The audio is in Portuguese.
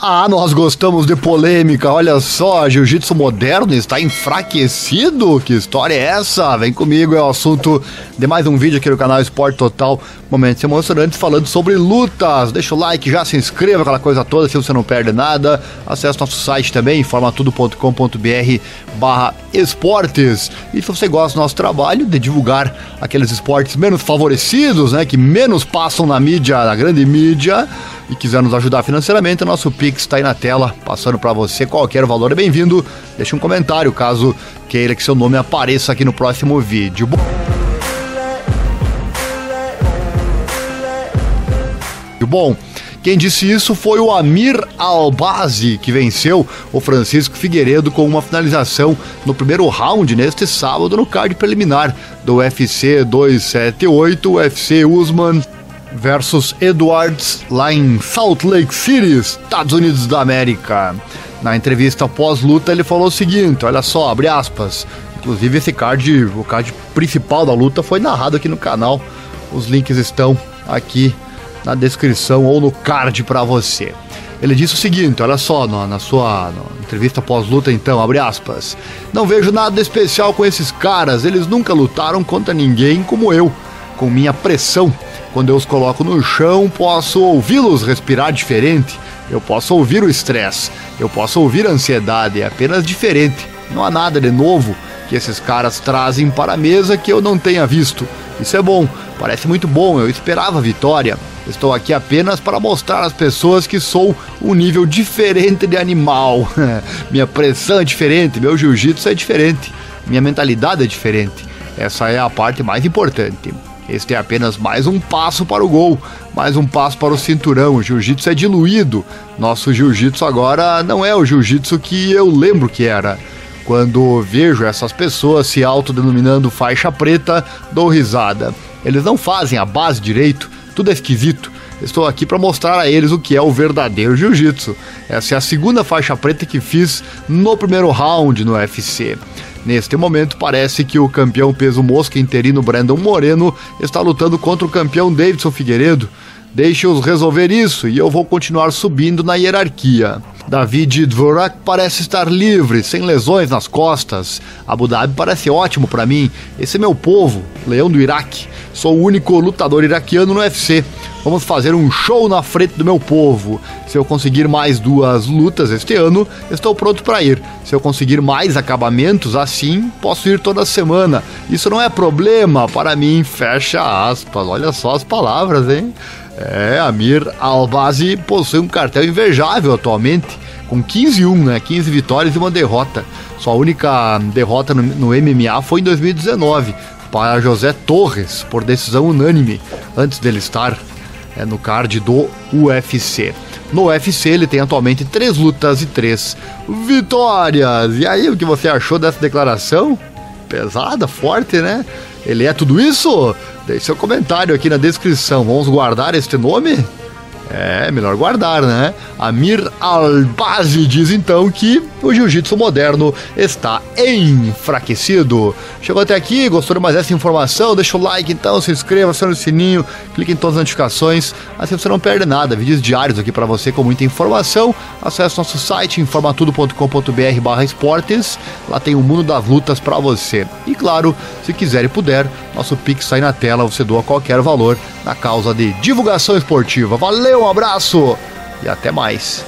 Ah, nós gostamos de polêmica. Olha só, jiu-jitsu moderno está enfraquecido. Que história é essa? Vem comigo, é o assunto de mais um vídeo aqui no canal Esporte Total. Momentos emocionantes falando sobre lutas. Deixa o like, já se inscreva, aquela coisa toda, se você não perde nada. Acesse nosso site também, informatudo.com.br barra esportes. E se você gosta do nosso trabalho de divulgar aqueles esportes menos favorecidos, né? Que menos passam na mídia, na grande mídia e quiser nos ajudar financeiramente, nosso Pix está aí na tela, passando para você. Qualquer valor é bem-vindo. Deixe um comentário caso queira que seu nome apareça aqui no próximo vídeo. Bom, quem disse isso foi o Amir Albazi, que venceu o Francisco Figueiredo com uma finalização no primeiro round neste sábado no card preliminar do UFC 278, UFC Usman versus Edwards lá em Salt Lake City, Estados Unidos da América. Na entrevista pós-luta ele falou o seguinte, olha só, abre aspas. Inclusive esse card, o card principal da luta foi narrado aqui no canal. Os links estão aqui na descrição ou no card para você. Ele disse o seguinte, olha só, na, na sua entrevista pós-luta então, abre aspas. Não vejo nada especial com esses caras, eles nunca lutaram contra ninguém como eu, com minha pressão quando eu os coloco no chão, posso ouvi-los respirar diferente. Eu posso ouvir o estresse, eu posso ouvir a ansiedade, é apenas diferente. Não há nada de novo que esses caras trazem para a mesa que eu não tenha visto. Isso é bom, parece muito bom, eu esperava vitória. Estou aqui apenas para mostrar às pessoas que sou um nível diferente de animal. minha pressão é diferente, meu jiu-jitsu é diferente, minha mentalidade é diferente. Essa é a parte mais importante. Este é apenas mais um passo para o gol, mais um passo para o cinturão. O jiu-jitsu é diluído. Nosso jiu-jitsu agora não é o jiu-jitsu que eu lembro que era. Quando vejo essas pessoas se autodenominando faixa preta, dou risada. Eles não fazem a base direito, tudo é esquisito. Estou aqui para mostrar a eles o que é o verdadeiro jiu-jitsu. Essa é a segunda faixa preta que fiz no primeiro round no UFC. Neste momento, parece que o campeão peso mosca interino Brandon Moreno está lutando contra o campeão Davidson Figueiredo. Deixe-os resolver isso e eu vou continuar subindo na hierarquia. David Dvorak parece estar livre, sem lesões nas costas. Abu Dhabi parece ótimo para mim. Esse é meu povo, leão do Iraque. Sou o único lutador iraquiano no UFC. Vamos fazer um show na frente do meu povo. Se eu conseguir mais duas lutas este ano, estou pronto para ir. Se eu conseguir mais acabamentos assim, posso ir toda semana. Isso não é problema para mim. Fecha aspas. Olha só as palavras, hein? É, Amir Albazi possui um cartel invejável atualmente, com 15-1, né? 15 vitórias e uma derrota. Sua única derrota no, no MMA foi em 2019, para José Torres, por decisão unânime, antes dele estar é, no card do UFC. No UFC ele tem atualmente três lutas e três vitórias. E aí, o que você achou dessa declaração? Pesada, forte, né? Ele é tudo isso? Deixe seu comentário aqui na descrição. Vamos guardar este nome? É, melhor guardar, né? Amir Albazi diz então que o jiu-jitsu moderno está enfraquecido. Chegou até aqui, gostou de mais essa informação? Deixa o like então, se inscreva, acione o sininho, clique em todas as notificações, assim você não perde nada. Vídeos diários aqui para você com muita informação. Acesse nosso site informatudo.com.br barra esportes, lá tem o mundo das lutas para você. E claro, se quiser e puder, nosso Pix sai na tela, você doa qualquer valor na causa de divulgação esportiva. Valeu, um abraço e até mais.